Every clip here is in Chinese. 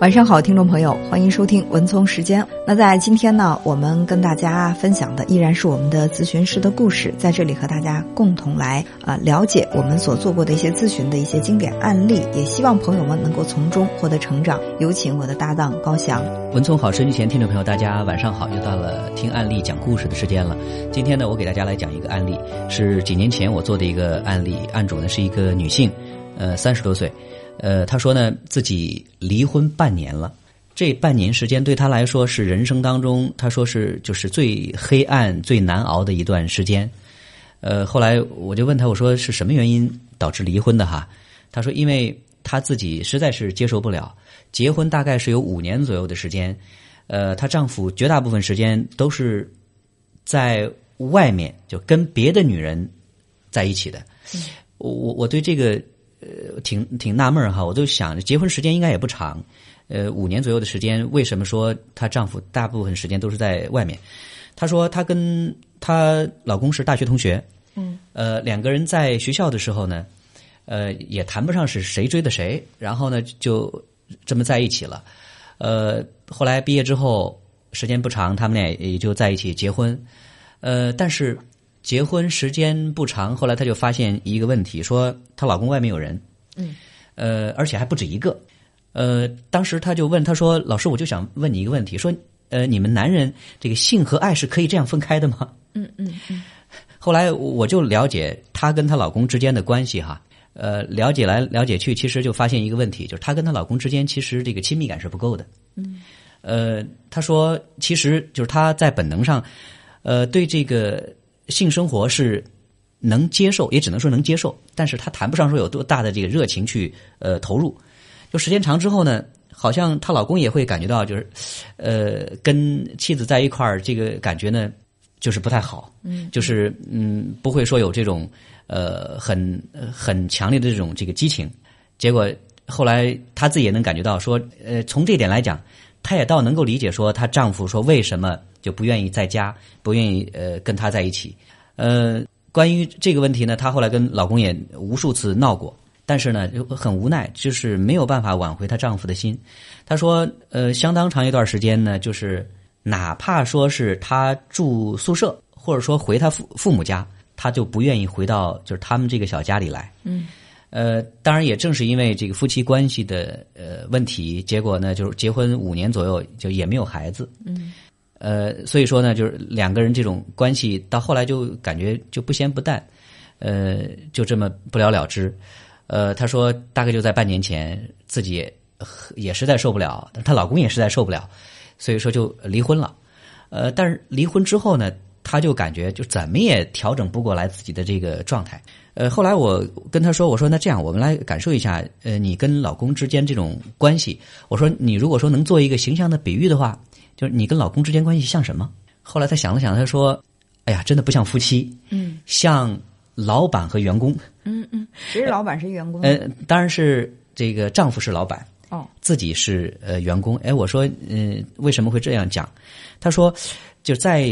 晚上好，听众朋友，欢迎收听文聪时间。那在今天呢，我们跟大家分享的依然是我们的咨询师的故事，在这里和大家共同来啊、了解我们所做过的一些咨询的一些经典案例，也希望朋友们能够从中获得成长。有请我的搭档高翔。文聪好，收音前听众朋友，大家晚上好，又到了听案例讲故事的时间了。今天呢，我给大家来讲一个案例，是几年前我做的一个案例，案主呢是一个女性，呃，三十多岁，呃，她说呢自己离婚半年了，这半年时间对她来说是人生当中，她说是就是最黑暗、最难熬的一段时间。呃，后来我就问她，我说是什么原因导致离婚的哈？她说因为她自己实在是接受不了。结婚大概是有五年左右的时间，呃，她丈夫绝大部分时间都是在外面就跟别的女人在一起的。我我我对这个呃挺挺纳闷儿哈，我就想结婚时间应该也不长，呃，五年左右的时间，为什么说她丈夫大部分时间都是在外面？她说她跟她老公是大学同学，嗯，呃，两个人在学校的时候呢，呃，也谈不上是谁追的谁，然后呢就这么在一起了。呃，后来毕业之后，时间不长，他们俩也就在一起结婚。呃，但是结婚时间不长，后来她就发现一个问题，说她老公外面有人，嗯，呃，而且还不止一个。呃，当时她就问她说：“老师，我就想问你一个问题，说，呃，你们男人这个性和爱是可以这样分开的吗？”嗯嗯嗯，后来我就了解她跟她老公之间的关系哈，呃，了解来了解去，其实就发现一个问题，就是她跟她老公之间其实这个亲密感是不够的。嗯，呃，她说其实就是她在本能上，呃，对这个性生活是能接受，也只能说能接受，但是她谈不上说有多大的这个热情去呃投入。就时间长之后呢，好像她老公也会感觉到，就是呃，跟妻子在一块儿这个感觉呢。就是不太好，嗯，就是嗯，不会说有这种呃很很强烈的这种这个激情。结果后来她自己也能感觉到说，呃，从这点来讲，她也倒能够理解说她丈夫说为什么就不愿意在家，不愿意呃跟她在一起。呃，关于这个问题呢，她后来跟老公也无数次闹过，但是呢就很无奈，就是没有办法挽回她丈夫的心。她说，呃，相当长一段时间呢，就是。哪怕说是她住宿舍，或者说回她父父母家，她就不愿意回到就是他们这个小家里来。嗯，呃，当然也正是因为这个夫妻关系的呃问题，结果呢就是结婚五年左右就也没有孩子。嗯，呃，所以说呢，就是两个人这种关系到后来就感觉就不咸不淡，呃，就这么不了了之。呃，她说大概就在半年前，自己也也实在受不了，她老公也实在受不了。所以说就离婚了，呃，但是离婚之后呢，她就感觉就怎么也调整不过来自己的这个状态。呃，后来我跟她说，我说那这样，我们来感受一下，呃，你跟老公之间这种关系。我说你如果说能做一个形象的比喻的话，就是你跟老公之间关系像什么？后来她想了想，她说：“哎呀，真的不像夫妻，嗯，像老板和员工。”嗯嗯，谁是老板，谁员工？呃，当然是这个丈夫是老板。哦，自己是呃员工，哎，我说，嗯，为什么会这样讲？他说，就在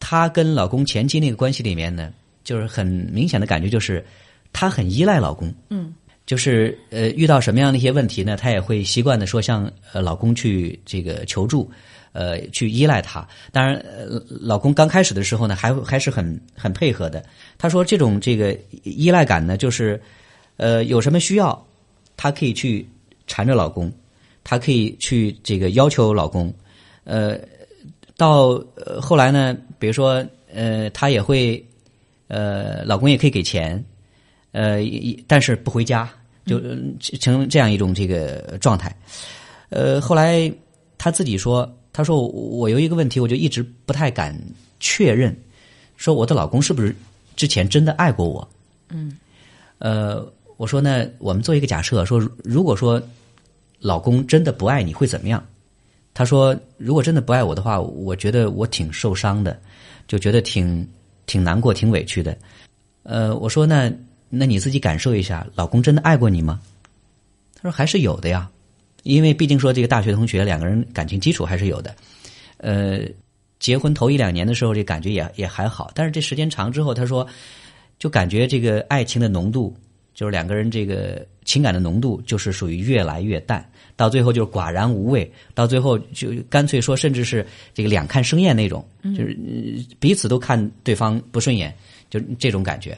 她跟老公前期那个关系里面呢，就是很明显的感觉，就是她很依赖老公，嗯，就是呃遇到什么样的一些问题呢，她也会习惯的说向呃老公去这个求助，呃去依赖他。当然，呃，老公刚开始的时候呢，还还是很很配合的。他说，这种这个依赖感呢，就是呃有什么需要，他可以去。缠着老公，她可以去这个要求老公，呃，到后来呢，比如说呃，她也会呃，老公也可以给钱，呃，但是不回家，就成这样一种这个状态。呃，后来她自己说，她说我有一个问题，我就一直不太敢确认，说我的老公是不是之前真的爱过我？嗯，呃。我说呢，我们做一个假设，说如果说老公真的不爱你会怎么样？他说，如果真的不爱我的话，我觉得我挺受伤的，就觉得挺挺难过、挺委屈的。呃，我说那那你自己感受一下，老公真的爱过你吗？他说还是有的呀，因为毕竟说这个大学同学两个人感情基础还是有的。呃，结婚头一两年的时候，这感觉也也还好，但是这时间长之后，他说就感觉这个爱情的浓度。就是两个人这个情感的浓度就是属于越来越淡，到最后就是寡然无味，到最后就干脆说，甚至是这个两看生厌那种，就是彼此都看对方不顺眼，就这种感觉。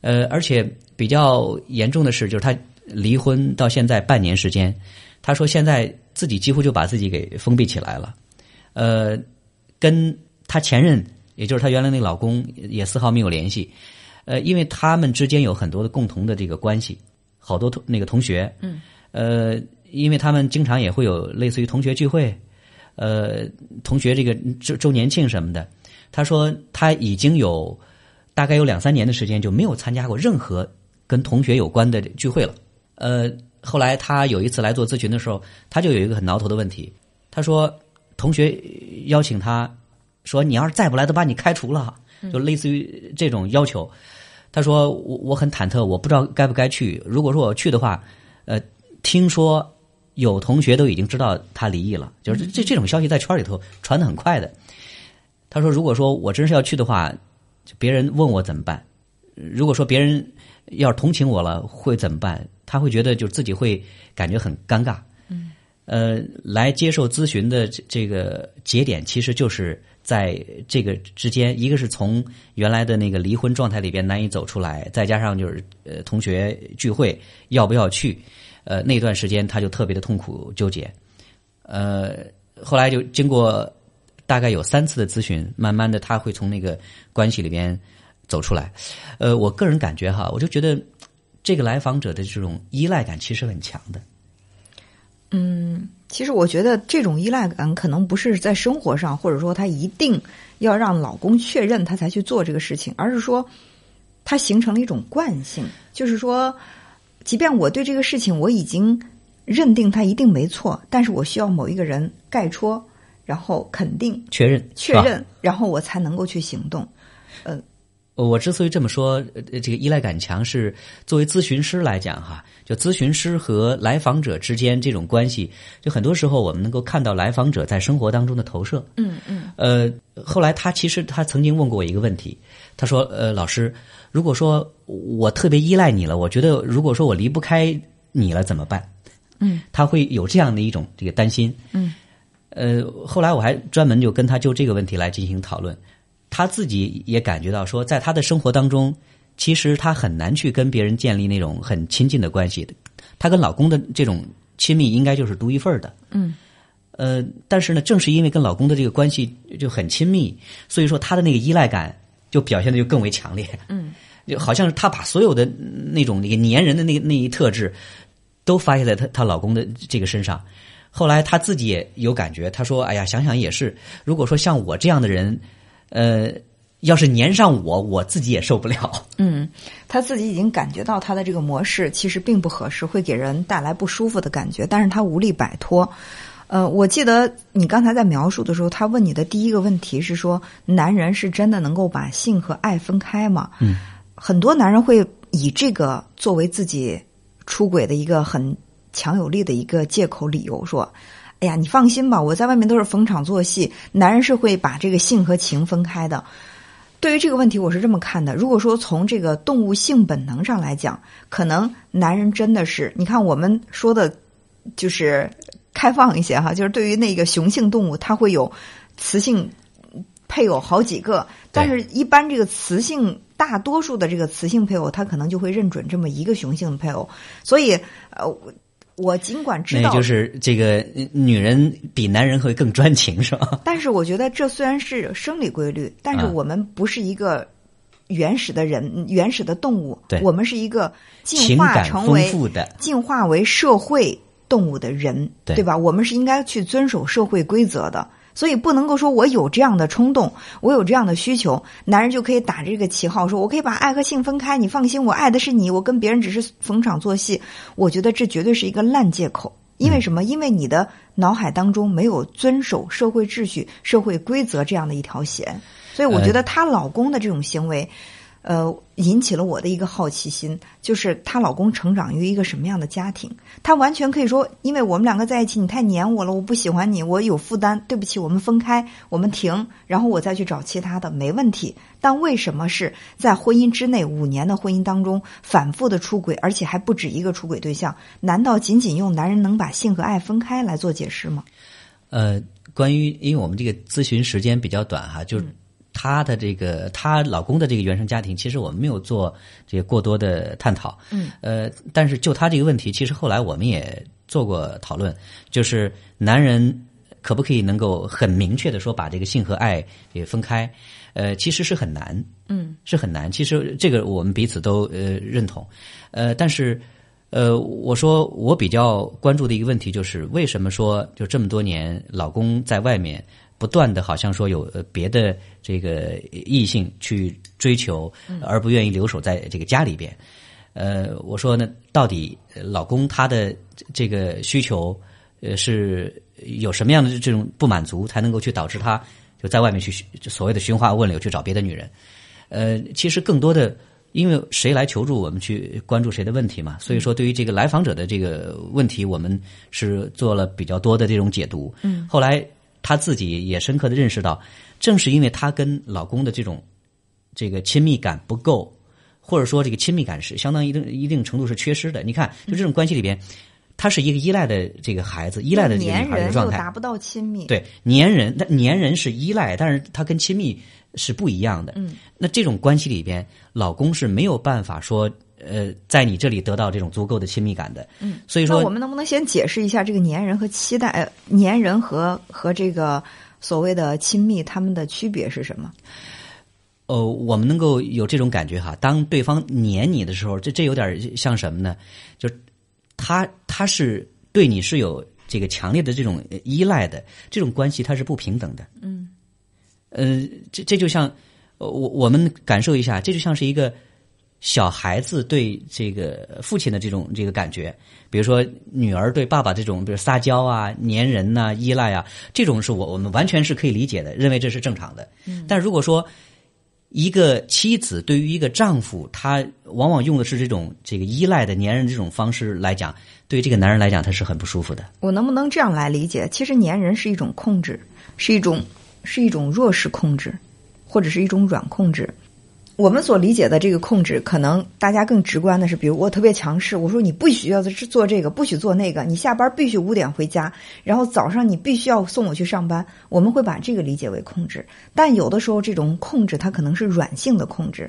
呃，而且比较严重的是，就是他离婚到现在半年时间，他说现在自己几乎就把自己给封闭起来了，呃，跟他前任，也就是他原来那个老公，也丝毫没有联系。呃，因为他们之间有很多的共同的这个关系，好多同那个同学，嗯，呃，因为他们经常也会有类似于同学聚会，呃，同学这个周周年庆什么的。他说他已经有大概有两三年的时间就没有参加过任何跟同学有关的聚会了。呃，后来他有一次来做咨询的时候，他就有一个很挠头的问题，他说同学邀请他说你要是再不来，都把你开除了，就类似于这种要求。他说：“我我很忐忑，我不知道该不该去。如果说我去的话，呃，听说有同学都已经知道他离异了，就是这这种消息在圈里头传的很快的。”他说：“如果说我真是要去的话，别人问我怎么办？如果说别人要是同情我了，会怎么办？他会觉得就自己会感觉很尴尬。嗯，呃，来接受咨询的这这个节点，其实就是。”在这个之间，一个是从原来的那个离婚状态里边难以走出来，再加上就是呃同学聚会要不要去，呃那段时间他就特别的痛苦纠结，呃后来就经过大概有三次的咨询，慢慢的他会从那个关系里边走出来，呃我个人感觉哈，我就觉得这个来访者的这种依赖感其实很强的，嗯。其实我觉得这种依赖感可能不是在生活上，或者说他一定要让老公确认他才去做这个事情，而是说他形成了一种惯性，就是说，即便我对这个事情我已经认定他一定没错，但是我需要某一个人盖戳，然后肯定确认确认，然后我才能够去行动，嗯。我之所以这么说，这个依赖感强是作为咨询师来讲哈，就咨询师和来访者之间这种关系，就很多时候我们能够看到来访者在生活当中的投射。嗯嗯。呃，后来他其实他曾经问过我一个问题，他说：“呃，老师，如果说我特别依赖你了，我觉得如果说我离不开你了怎么办？”嗯，他会有这样的一种这个担心。嗯。呃，后来我还专门就跟他就这个问题来进行讨论。她自己也感觉到说，在她的生活当中，其实她很难去跟别人建立那种很亲近的关系的。她跟老公的这种亲密，应该就是独一份的。嗯。呃，但是呢，正是因为跟老公的这个关系就很亲密，所以说她的那个依赖感就表现的就更为强烈。嗯。就好像是她把所有的那种那个粘人的那那一特质，都发泄在她她老公的这个身上。后来她自己也有感觉，她说：“哎呀，想想也是，如果说像我这样的人。”呃，要是粘上我，我自己也受不了。嗯，他自己已经感觉到他的这个模式其实并不合适，会给人带来不舒服的感觉，但是他无力摆脱。呃，我记得你刚才在描述的时候，他问你的第一个问题是说，男人是真的能够把性和爱分开吗？嗯，很多男人会以这个作为自己出轨的一个很强有力的一个借口理由说。哎呀，你放心吧，我在外面都是逢场作戏。男人是会把这个性和情分开的。对于这个问题，我是这么看的：如果说从这个动物性本能上来讲，可能男人真的是，你看我们说的，就是开放一些哈，就是对于那个雄性动物，它会有雌性配偶好几个，但是一般这个雌性大多数的这个雌性配偶，他可能就会认准这么一个雄性的配偶，所以呃。我尽管知道，那就是这个女人比男人会更专情，是吧？但是我觉得这虽然是生理规律，但是我们不是一个原始的人，原始的动物。对，我们是一个进化成为的、进化为社会动物的人，对吧？我们是应该去遵守社会规则的。所以不能够说我有这样的冲动，我有这样的需求，男人就可以打着这个旗号，说我可以把爱和性分开。你放心，我爱的是你，我跟别人只是逢场作戏。我觉得这绝对是一个烂借口。因为什么？因为你的脑海当中没有遵守社会秩序、社会规则这样的一条弦。所以我觉得她老公的这种行为，呃，引起了我的一个好奇心，就是她老公成长于一个什么样的家庭？她完全可以说，因为我们两个在一起，你太黏我了，我不喜欢你，我有负担，对不起，我们分开，我们停，然后我再去找其他的，没问题。但为什么是在婚姻之内五年的婚姻当中反复的出轨，而且还不止一个出轨对象？难道仅仅用男人能把性和爱分开来做解释吗？呃，关于因为我们这个咨询时间比较短哈，就。她的这个，她老公的这个原生家庭，其实我们没有做这个过多的探讨。嗯。呃，但是就她这个问题，其实后来我们也做过讨论，就是男人可不可以能够很明确的说把这个性和爱给分开？呃，其实是很难。嗯。是很难。其实这个我们彼此都呃认同。呃，但是呃，我说我比较关注的一个问题就是，为什么说就这么多年，老公在外面？不断的，好像说有别的这个异性去追求，而不愿意留守在这个家里边。呃，我说呢，到底老公他的这个需求，呃，是有什么样的这种不满足，才能够去导致他就在外面去所谓的寻花问柳去找别的女人？呃，其实更多的，因为谁来求助，我们去关注谁的问题嘛。所以说，对于这个来访者的这个问题，我们是做了比较多的这种解读。嗯，后来。她自己也深刻的认识到，正是因为她跟老公的这种这个亲密感不够，或者说这个亲密感是相当一定一定程度是缺失的。你看，就这种关系里边，他是一个依赖的这个孩子，依赖的这个女孩的状态，达不到亲密。对，粘人，那粘人是依赖，但是他跟亲密是不一样的。嗯，那这种关系里边，老公是没有办法说。呃，在你这里得到这种足够的亲密感的，嗯，所以说，我们能不能先解释一下这个粘人和期待？呃，粘人和和这个所谓的亲密，他们的区别是什么？呃，我们能够有这种感觉哈，当对方粘你的时候，这这有点像什么呢？就他他是对你是有这个强烈的这种依赖的，这种关系它是不平等的。嗯，呃，这这就像我我们感受一下，这就像是一个。小孩子对这个父亲的这种这个感觉，比如说女儿对爸爸这种，比如撒娇啊、粘人呐、依赖啊，这种是我我们完全是可以理解的，认为这是正常的。但如果说一个妻子对于一个丈夫，他往往用的是这种这个依赖的粘人这种方式来讲，对于这个男人来讲，他是很不舒服的。我能不能这样来理解？其实粘人是一种控制，是一种是一种弱势控制，或者是一种软控制。我们所理解的这个控制，可能大家更直观的是，比如我特别强势，我说你不许要做这个，不许做那个，你下班必须五点回家，然后早上你必须要送我去上班。我们会把这个理解为控制，但有的时候这种控制它可能是软性的控制。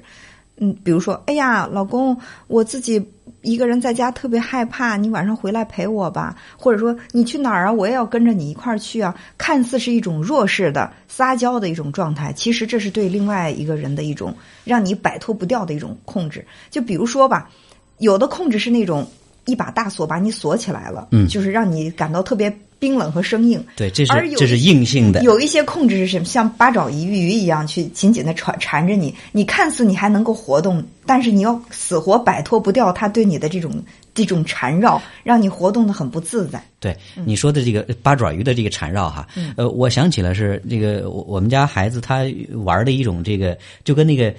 嗯，比如说，哎呀，老公，我自己一个人在家特别害怕，你晚上回来陪我吧。或者说，你去哪儿啊？我也要跟着你一块儿去啊。看似是一种弱势的撒娇的一种状态，其实这是对另外一个人的一种让你摆脱不掉的一种控制。就比如说吧，有的控制是那种一把大锁把你锁起来了，嗯，就是让你感到特别。冰冷和生硬，对，这是这是硬性的。有一些控制是什么？像八爪鱼鱼一样去紧紧的缠缠着你，你看似你还能够活动，但是你要死活摆脱不掉它对你的这种这种缠绕，让你活动的很不自在。对你说的这个八爪鱼的这个缠绕哈，呃，我想起了是这个我我们家孩子他玩的一种这个，就跟那个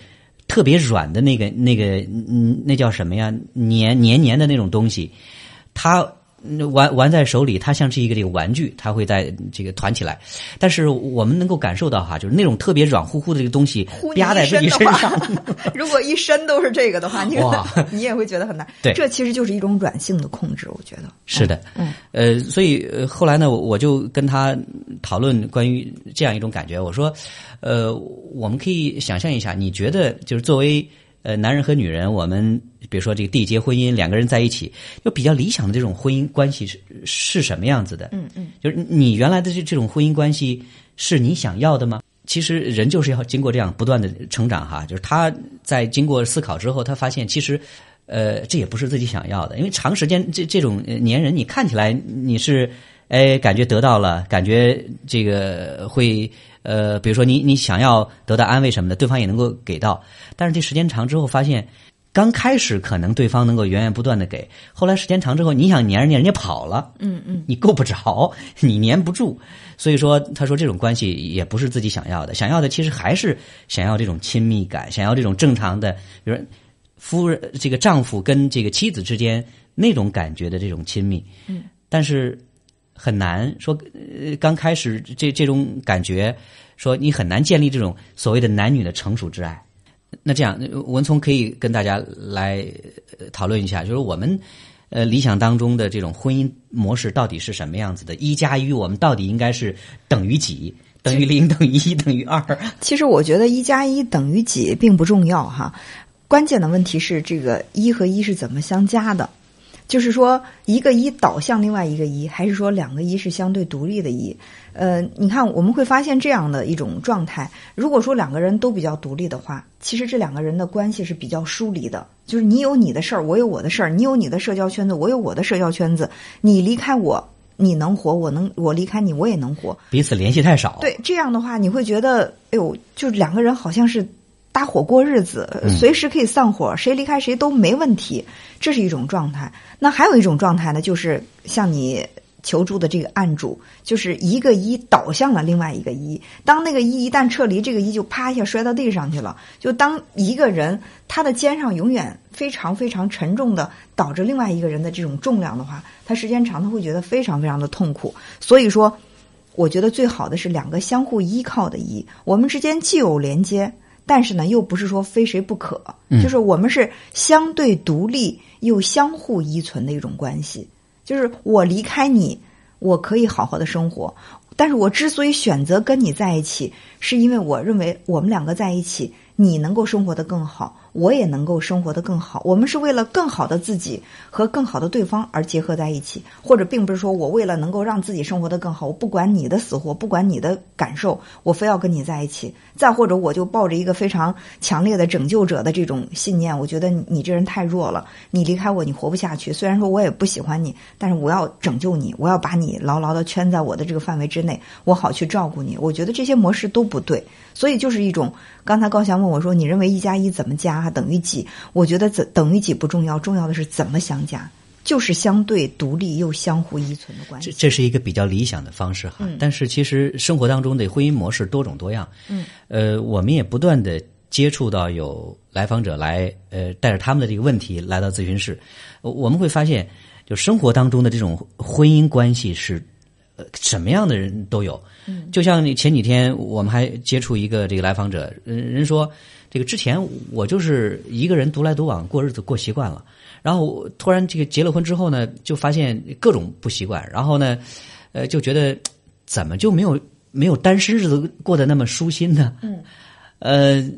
特别软的那个那个嗯，那叫什么呀？黏黏黏的那种东西，他。玩玩在手里，它像是一个这个玩具，它会在这个团起来。但是我们能够感受到哈，就是那种特别软乎乎的这个东西压在自己身上。如果一身都是这个的话，你 你也会觉得很难。对，这其实就是一种软性的控制，我觉得是的。嗯，呃，所以后来呢，我就跟他讨论关于这样一种感觉。我说，呃，我们可以想象一下，你觉得就是作为。呃，男人和女人，我们比如说这个缔结婚姻，两个人在一起，就比较理想的这种婚姻关系是是什么样子的？嗯嗯，就是你原来的这这种婚姻关系是你想要的吗？其实人就是要经过这样不断的成长哈，就是他在经过思考之后，他发现其实，呃，这也不是自己想要的，因为长时间这这种粘人，你看起来你是哎感觉得到了，感觉这个会。呃，比如说你你想要得到安慰什么的，对方也能够给到，但是这时间长之后发现，刚开始可能对方能够源源不断的给，后来时间长之后，你想粘人家，人家跑了，嗯嗯，你够不着，你粘不住，所以说他说这种关系也不是自己想要的，想要的其实还是想要这种亲密感，想要这种正常的，比如夫人这个丈夫跟这个妻子之间那种感觉的这种亲密，嗯，但是很难说，呃，刚开始这这种感觉，说你很难建立这种所谓的男女的成熟之爱。那这样，文聪可以跟大家来讨论一下，就是我们呃理想当中的这种婚姻模式到底是什么样子的？一加一，我们到底应该是等于几？等于零？等于一？等于二？其实我觉得一加一等于几并不重要哈，关键的问题是这个一和一是怎么相加的？就是说一个一导向另外一个一，还是说两个一是相对独立的一？呃，你看我们会发现这样的一种状态。如果说两个人都比较独立的话，其实这两个人的关系是比较疏离的。就是你有你的事儿，我有我的事儿；你有你的社交圈子，我有我的社交圈子。你离开我，你能活；我能，我离开你，我也能活。彼此联系太少。对，这样的话你会觉得，哎呦，就两个人好像是搭伙过日子，随时可以散伙，谁离开谁都没问题。这是一种状态。那还有一种状态呢，就是像你。求助的这个案主就是一个一倒向了另外一个一，当那个一一旦撤离，这个一就啪一下摔到地上去了。就当一个人他的肩上永远非常非常沉重的倒着另外一个人的这种重量的话，他时间长他会觉得非常非常的痛苦。所以说，我觉得最好的是两个相互依靠的一，我们之间既有连接，但是呢又不是说非谁不可，就是我们是相对独立又相互依存的一种关系。就是我离开你，我可以好好的生活，但是我之所以选择跟你在一起，是因为我认为我们两个在一起，你能够生活的更好。我也能够生活的更好。我们是为了更好的自己和更好的对方而结合在一起，或者并不是说我为了能够让自己生活的更好，我不管你的死活，不管你的感受，我非要跟你在一起。再或者，我就抱着一个非常强烈的拯救者的这种信念，我觉得你这人太弱了，你离开我，你活不下去。虽然说我也不喜欢你，但是我要拯救你，我要把你牢牢的圈在我的这个范围之内，我好去照顾你。我觉得这些模式都不对，所以就是一种。刚才高翔问我说：“你认为一加一怎么加？”等于几？我觉得怎等于几不重要，重要的是怎么相加，就是相对独立又相互依存的关系。这这是一个比较理想的方式哈。但是其实生活当中的婚姻模式多种多样。嗯。呃，我们也不断的接触到有来访者来，呃，带着他们的这个问题来到咨询室，我们会发现，就生活当中的这种婚姻关系是，呃，什么样的人都有。嗯。就像前几天我们还接触一个这个来访者，人人说。这个之前我就是一个人独来独往过日子过习惯了，然后突然这个结了婚之后呢，就发现各种不习惯，然后呢，呃，就觉得怎么就没有没有单身日子过得那么舒心呢？嗯，呃，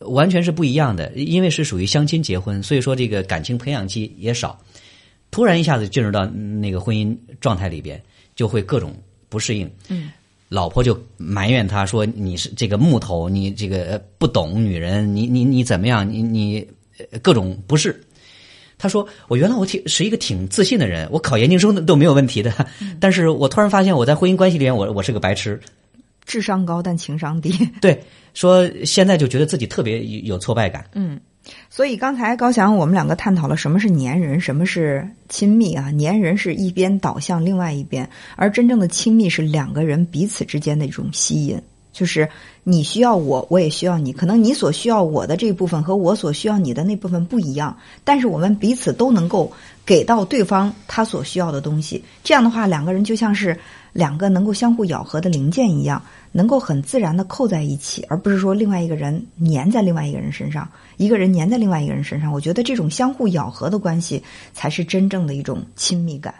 完全是不一样的，因为是属于相亲结婚，所以说这个感情培养期也少，突然一下子进入到那个婚姻状态里边，就会各种不适应。嗯。老婆就埋怨他说：“你是这个木头，你这个不懂女人，你你你怎么样？你你各种不是。”他说：“我原来我挺是一个挺自信的人，我考研究生都没有问题的。但是我突然发现我在婚姻关系里面，我我是个白痴，智商高但情商低。对，说现在就觉得自己特别有挫败感。嗯。”所以刚才高翔我们两个探讨了什么是粘人，什么是亲密啊？粘人是一边倒向另外一边，而真正的亲密是两个人彼此之间的一种吸引，就是你需要我，我也需要你。可能你所需要我的这部分和我所需要你的那部分不一样，但是我们彼此都能够给到对方他所需要的东西。这样的话，两个人就像是两个能够相互咬合的零件一样。能够很自然的扣在一起，而不是说另外一个人粘在另外一个人身上，一个人粘在另外一个人身上。我觉得这种相互咬合的关系才是真正的一种亲密感。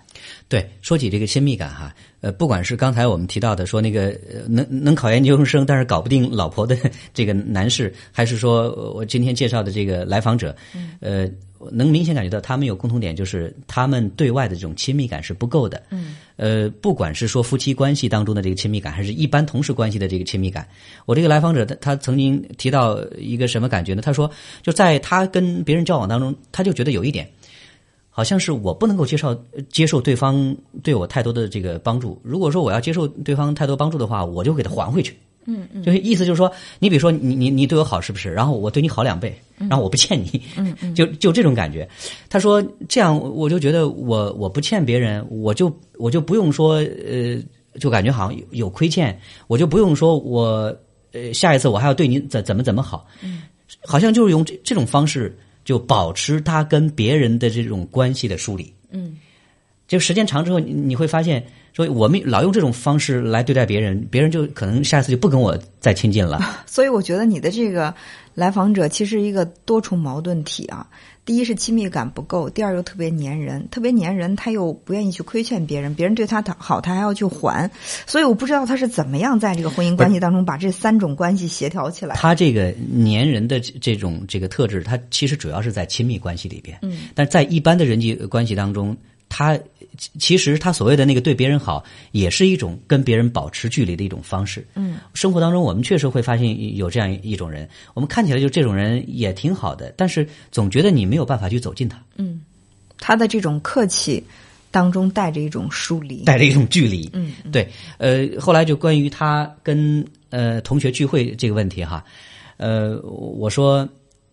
对，说起这个亲密感哈，呃，不管是刚才我们提到的说那个能能考研究生但是搞不定老婆的这个男士，还是说我今天介绍的这个来访者，呃。能明显感觉到，他们有共同点，就是他们对外的这种亲密感是不够的。嗯，呃，不管是说夫妻关系当中的这个亲密感，还是一般同事关系的这个亲密感，我这个来访者他他曾经提到一个什么感觉呢？他说，就在他跟别人交往当中，他就觉得有一点，好像是我不能够接受接受对方对我太多的这个帮助。如果说我要接受对方太多帮助的话，我就给他还回去。嗯嗯嗯，就是意思就是说，你比如说你你你对我好是不是？然后我对你好两倍，然后我不欠你，嗯嗯，就就这种感觉。他说这样我就觉得我我不欠别人，我就我就不用说呃，就感觉好像有有亏欠，我就不用说我呃下一次我还要对你怎怎么怎么好，嗯，好像就是用这这种方式就保持他跟别人的这种关系的梳理，嗯，就时间长之后你你会发现。说我们老用这种方式来对待别人，别人就可能下次就不跟我再亲近了。所以我觉得你的这个来访者其实一个多重矛盾体啊。第一是亲密感不够，第二又特别粘人，特别粘人，他又不愿意去亏欠别人，别人对他好，他还要去还。所以我不知道他是怎么样在这个婚姻关系当中把这三种关系协调起来。他这个粘人的这种这个特质，他其实主要是在亲密关系里边。嗯，但在一般的人际关系当中，他。其实他所谓的那个对别人好，也是一种跟别人保持距离的一种方式。嗯，生活当中我们确实会发现有这样一种人，我们看起来就这种人也挺好的，但是总觉得你没有办法去走近他。嗯，他的这种客气当中带着一种疏离，带着一种距离。嗯，对。呃，后来就关于他跟呃同学聚会这个问题哈，呃，我说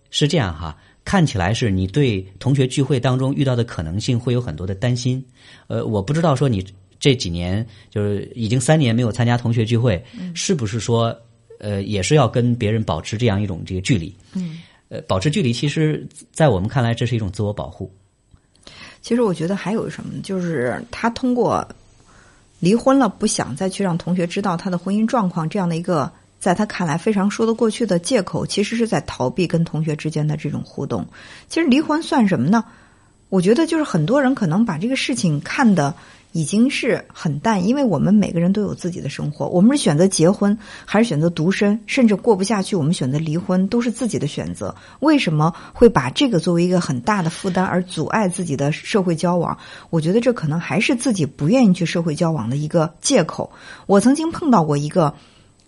是这样哈。看起来是你对同学聚会当中遇到的可能性会有很多的担心，呃，我不知道说你这几年就是已经三年没有参加同学聚会，是不是说呃也是要跟别人保持这样一种这个距离？嗯，呃，保持距离，其实在我们看来这是一种自我保护。其实我觉得还有什么，就是他通过离婚了，不想再去让同学知道他的婚姻状况这样的一个。在他看来非常说得过去的借口，其实是在逃避跟同学之间的这种互动。其实离婚算什么呢？我觉得就是很多人可能把这个事情看的已经是很淡，因为我们每个人都有自己的生活，我们是选择结婚还是选择独身，甚至过不下去，我们选择离婚都是自己的选择。为什么会把这个作为一个很大的负担而阻碍自己的社会交往？我觉得这可能还是自己不愿意去社会交往的一个借口。我曾经碰到过一个，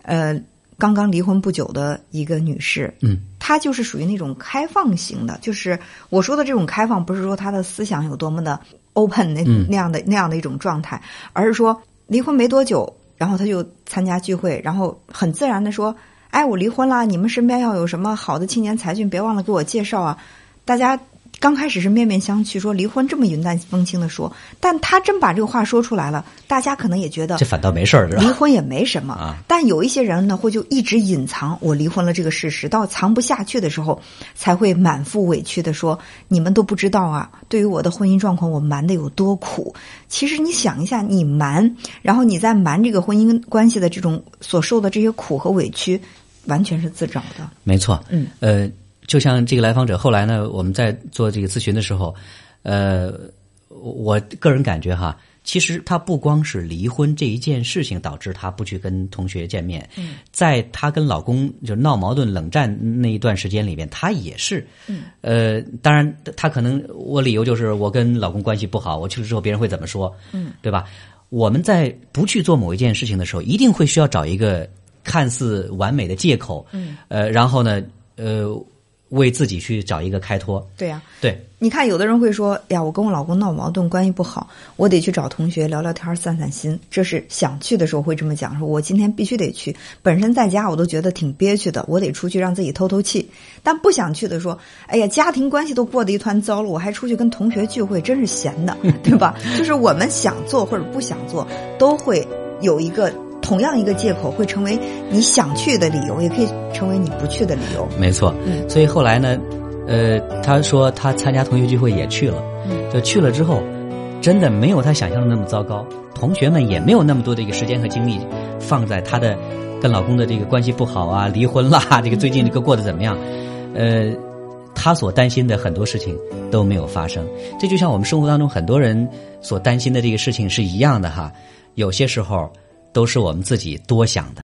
呃。刚刚离婚不久的一个女士，嗯，她就是属于那种开放型的，就是我说的这种开放，不是说她的思想有多么的 open 那那样的那样的一种状态，而是说离婚没多久，然后她就参加聚会，然后很自然的说：“哎，我离婚了，你们身边要有什么好的青年才俊，别忘了给我介绍啊！”大家。刚开始是面面相觑，说离婚这么云淡风轻的说，但他真把这个话说出来了，大家可能也觉得这反倒没事儿，离婚也没什么啊。但有一些人呢，会就一直隐藏我离婚了这个事实，到藏不下去的时候，才会满腹委屈的说：“你们都不知道啊，对于我的婚姻状况，我瞒的有多苦。”其实你想一下，你瞒，然后你在瞒这个婚姻关系的这种所受的这些苦和委屈，完全是自找的。没错，嗯，呃。就像这个来访者后来呢，我们在做这个咨询的时候，呃，我个人感觉哈，其实他不光是离婚这一件事情导致他不去跟同学见面，在他跟老公就闹矛盾、冷战那一段时间里面，他也是，呃，当然他可能我理由就是我跟老公关系不好，我去了之后别人会怎么说，嗯，对吧？我们在不去做某一件事情的时候，一定会需要找一个看似完美的借口，嗯，呃，然后呢，呃。为自己去找一个开脱，对呀，对，你看，有的人会说：“呀，我跟我老公闹矛盾，关系不好，我得去找同学聊聊天，散散心。”这是想去的时候会这么讲，说我今天必须得去。本身在家我都觉得挺憋屈的，我得出去让自己透透气。但不想去的说：“哎呀，家庭关系都过得一团糟了，我还出去跟同学聚会，真是闲的，对吧？” 就是我们想做或者不想做，都会有一个。同样一个借口会成为你想去的理由，也可以成为你不去的理由。没错，嗯，所以后来呢，呃，他说他参加同学聚会也去了，嗯，就去了之后，真的没有他想象的那么糟糕。同学们也没有那么多的一个时间和精力放在他的跟老公的这个关系不好啊、离婚啦，这个最近这个过得怎么样？呃，他所担心的很多事情都没有发生。这就像我们生活当中很多人所担心的这个事情是一样的哈。有些时候。都是我们自己多想的。